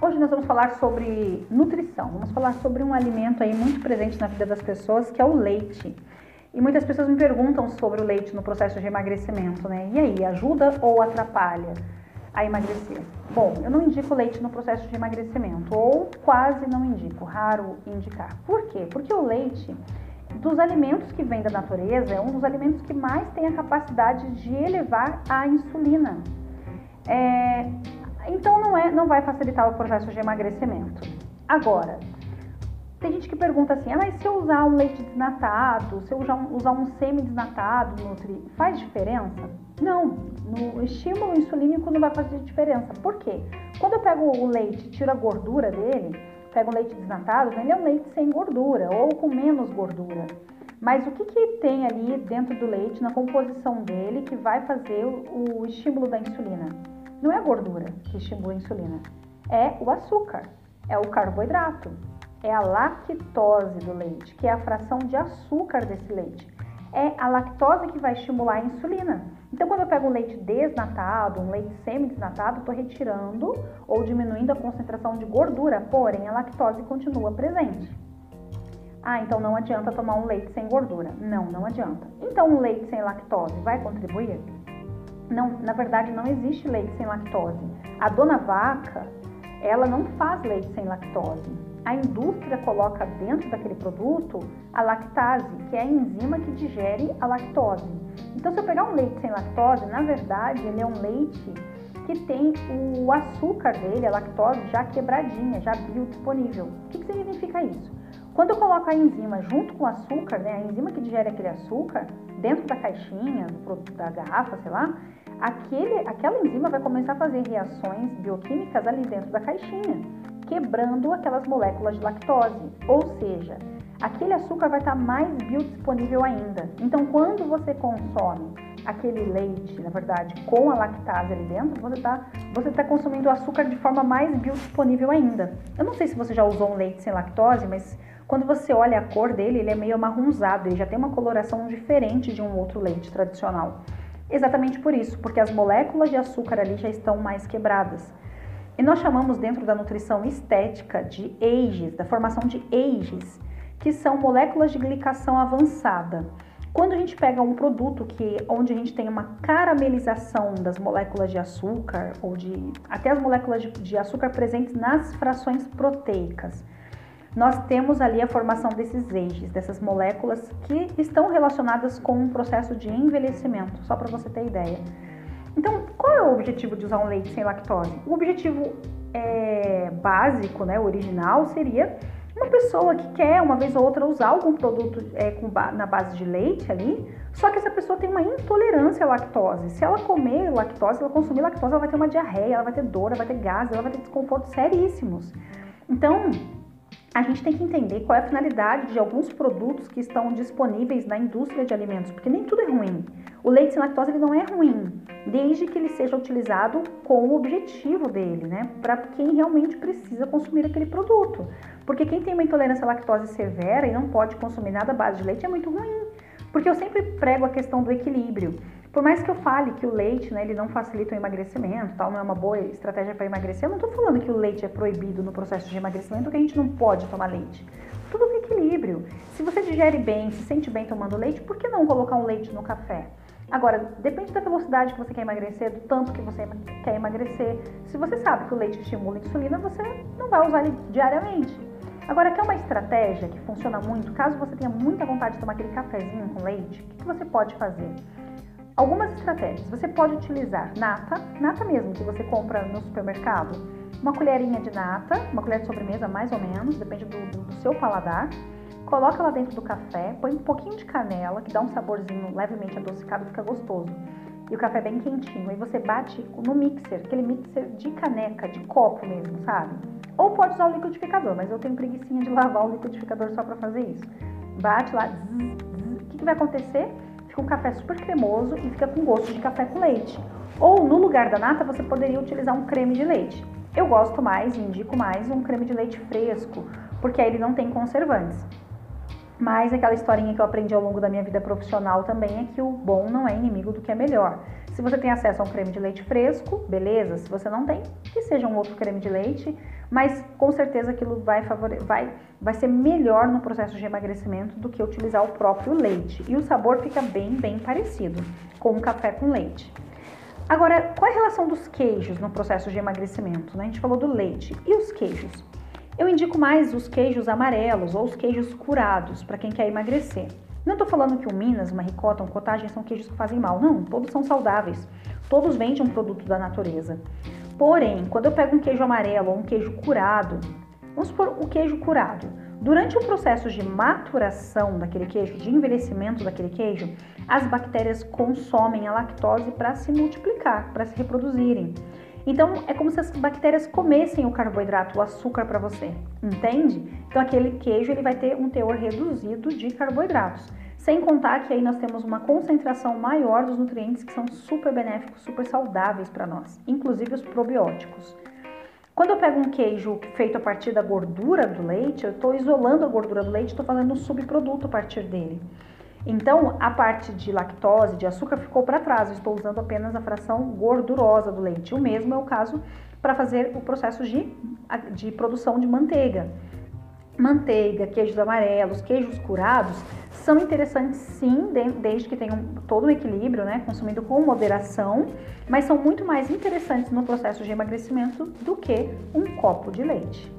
Hoje nós vamos falar sobre nutrição. Vamos falar sobre um alimento aí muito presente na vida das pessoas, que é o leite. E muitas pessoas me perguntam sobre o leite no processo de emagrecimento, né? E aí, ajuda ou atrapalha a emagrecer? Bom, eu não indico leite no processo de emagrecimento, ou quase não indico, raro indicar. Por quê? Porque o leite, dos alimentos que vem da natureza, é um dos alimentos que mais tem a capacidade de elevar a insulina. É, então não, é, não vai facilitar o processo de emagrecimento. Agora, tem gente que pergunta assim, ah, mas se eu usar um leite desnatado, se eu usar um, semi-desnatado, Nutri, faz diferença? Não, no estímulo insulínico não vai fazer diferença. Por quê? Quando eu pego o leite tiro a gordura dele, pego um leite desnatado, ele é um leite sem gordura ou com menos gordura. Mas o que, que tem ali dentro do leite, na composição dele, que vai fazer o, o estímulo da insulina? Não é a gordura que estimula a insulina, é o açúcar, é o carboidrato, é a lactose do leite, que é a fração de açúcar desse leite. É a lactose que vai estimular a insulina. Então, quando eu pego um leite desnatado, um leite semi-desnatado, estou retirando ou diminuindo a concentração de gordura, porém a lactose continua presente. Ah, então não adianta tomar um leite sem gordura. Não, não adianta. Então, um leite sem lactose vai contribuir? Não, na verdade, não existe leite sem lactose. A dona vaca, ela não faz leite sem lactose. A indústria coloca dentro daquele produto a lactase, que é a enzima que digere a lactose. Então, se eu pegar um leite sem lactose, na verdade, ele é um leite que tem o açúcar dele, a lactose, já quebradinha, já biodisponível. O que, que significa isso? Quando eu coloco a enzima junto com o açúcar, né, a enzima que digere aquele açúcar, dentro da caixinha, da garrafa, sei lá, aquele, aquela enzima vai começar a fazer reações bioquímicas ali dentro da caixinha, quebrando aquelas moléculas de lactose. Ou seja, aquele açúcar vai estar mais biodisponível ainda. Então, quando você consome aquele leite, na verdade, com a lactase ali dentro, você está você tá consumindo o açúcar de forma mais biodisponível ainda. Eu não sei se você já usou um leite sem lactose, mas quando você olha a cor dele, ele é meio amarronzado, ele já tem uma coloração diferente de um outro leite tradicional. Exatamente por isso, porque as moléculas de açúcar ali já estão mais quebradas. E nós chamamos dentro da nutrição estética de AGEs, da formação de AGEs, que são moléculas de glicação avançada. Quando a gente pega um produto que onde a gente tem uma caramelização das moléculas de açúcar ou de até as moléculas de, de açúcar presentes nas frações proteicas, nós temos ali a formação desses eixos, dessas moléculas que estão relacionadas com um processo de envelhecimento, só para você ter ideia. Então, qual é o objetivo de usar um leite sem lactose? O objetivo é, básico, né, original, seria uma pessoa que quer uma vez ou outra usar algum produto é, com, na base de leite ali, só que essa pessoa tem uma intolerância à lactose. Se ela comer lactose, ela consumir lactose, ela vai ter uma diarreia, ela vai ter dor, ela vai ter gases, ela vai ter desconfortos seríssimos. Então, a gente tem que entender qual é a finalidade de alguns produtos que estão disponíveis na indústria de alimentos, porque nem tudo é ruim. O leite sem lactose ele não é ruim, desde que ele seja utilizado com o objetivo dele, né? Para quem realmente precisa consumir aquele produto. Porque quem tem uma intolerância à lactose severa e não pode consumir nada à base de leite é muito ruim. Porque eu sempre prego a questão do equilíbrio. Por mais que eu fale que o leite, né, ele não facilita o emagrecimento, tal, não é uma boa estratégia para emagrecer, eu não estou falando que o leite é proibido no processo de emagrecimento, que a gente não pode tomar leite. Tudo com equilíbrio. Se você digere bem, se sente bem tomando leite, por que não colocar um leite no café? Agora, depende da velocidade que você quer emagrecer, do tanto que você quer emagrecer. Se você sabe que o leite estimula a insulina, você não vai usar ele diariamente. Agora, quer uma estratégia que funciona muito, caso você tenha muita vontade de tomar aquele cafezinho com leite, o que você pode fazer? Algumas estratégias. Você pode utilizar nata, nata mesmo que você compra no supermercado, uma colherinha de nata, uma colher de sobremesa mais ou menos, depende do, do, do seu paladar. Coloca lá dentro do café, põe um pouquinho de canela, que dá um saborzinho levemente adocicado, fica gostoso. E o café bem quentinho. Aí você bate no mixer, aquele mixer de caneca, de copo mesmo, sabe? Ou pode usar o liquidificador, mas eu tenho preguiçinha de lavar o liquidificador só para fazer isso. Bate lá, zzz, zzz. o que, que vai acontecer? Fica um café super cremoso e fica com gosto de café com leite. Ou no lugar da nata você poderia utilizar um creme de leite. Eu gosto mais e indico mais um creme de leite fresco, porque aí ele não tem conservantes. Mas aquela historinha que eu aprendi ao longo da minha vida profissional também é que o bom não é inimigo do que é melhor. Se você tem acesso a um creme de leite fresco, beleza. Se você não tem, que seja um outro creme de leite, mas com certeza aquilo vai, favore... vai, vai ser melhor no processo de emagrecimento do que utilizar o próprio leite. E o sabor fica bem, bem parecido com um café com leite. Agora, qual é a relação dos queijos no processo de emagrecimento? Né? A gente falou do leite. E os queijos? Eu indico mais os queijos amarelos ou os queijos curados para quem quer emagrecer. Não estou falando que o Minas, uma ricota, um cottage são queijos que fazem mal. Não, todos são saudáveis. Todos vendem um produto da natureza. Porém, quando eu pego um queijo amarelo ou um queijo curado, vamos supor o queijo curado. Durante o processo de maturação daquele queijo, de envelhecimento daquele queijo, as bactérias consomem a lactose para se multiplicar, para se reproduzirem. Então é como se as bactérias comessem o carboidrato, o açúcar para você, entende? Então aquele queijo ele vai ter um teor reduzido de carboidratos. Sem contar que aí nós temos uma concentração maior dos nutrientes que são super benéficos, super saudáveis para nós, inclusive os probióticos. Quando eu pego um queijo feito a partir da gordura do leite, eu estou isolando a gordura do leite, estou fazendo um subproduto a partir dele. Então, a parte de lactose, de açúcar, ficou para trás. Eu estou usando apenas a fração gordurosa do leite. O mesmo é o caso para fazer o processo de, de produção de manteiga. Manteiga, queijos amarelos, queijos curados são interessantes sim, desde que tenham todo o equilíbrio, né, consumindo com moderação, mas são muito mais interessantes no processo de emagrecimento do que um copo de leite.